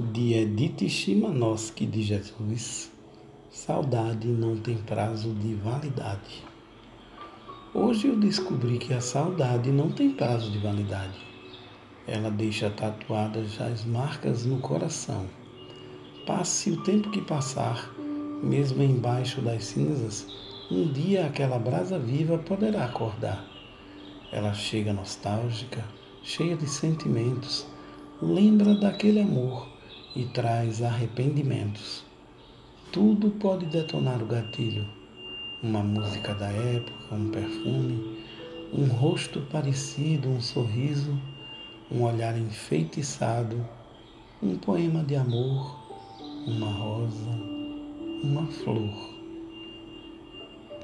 de Edith Chimanosky de Jesus, saudade não tem prazo de validade. Hoje eu descobri que a saudade não tem prazo de validade. Ela deixa tatuadas as marcas no coração. Passe o tempo que passar, mesmo embaixo das cinzas, um dia aquela brasa viva poderá acordar. Ela chega nostálgica, cheia de sentimentos, lembra daquele amor e traz arrependimentos. Tudo pode detonar o gatilho. Uma música da época, um perfume, um rosto parecido, um sorriso, um olhar enfeitiçado, um poema de amor, uma rosa, uma flor.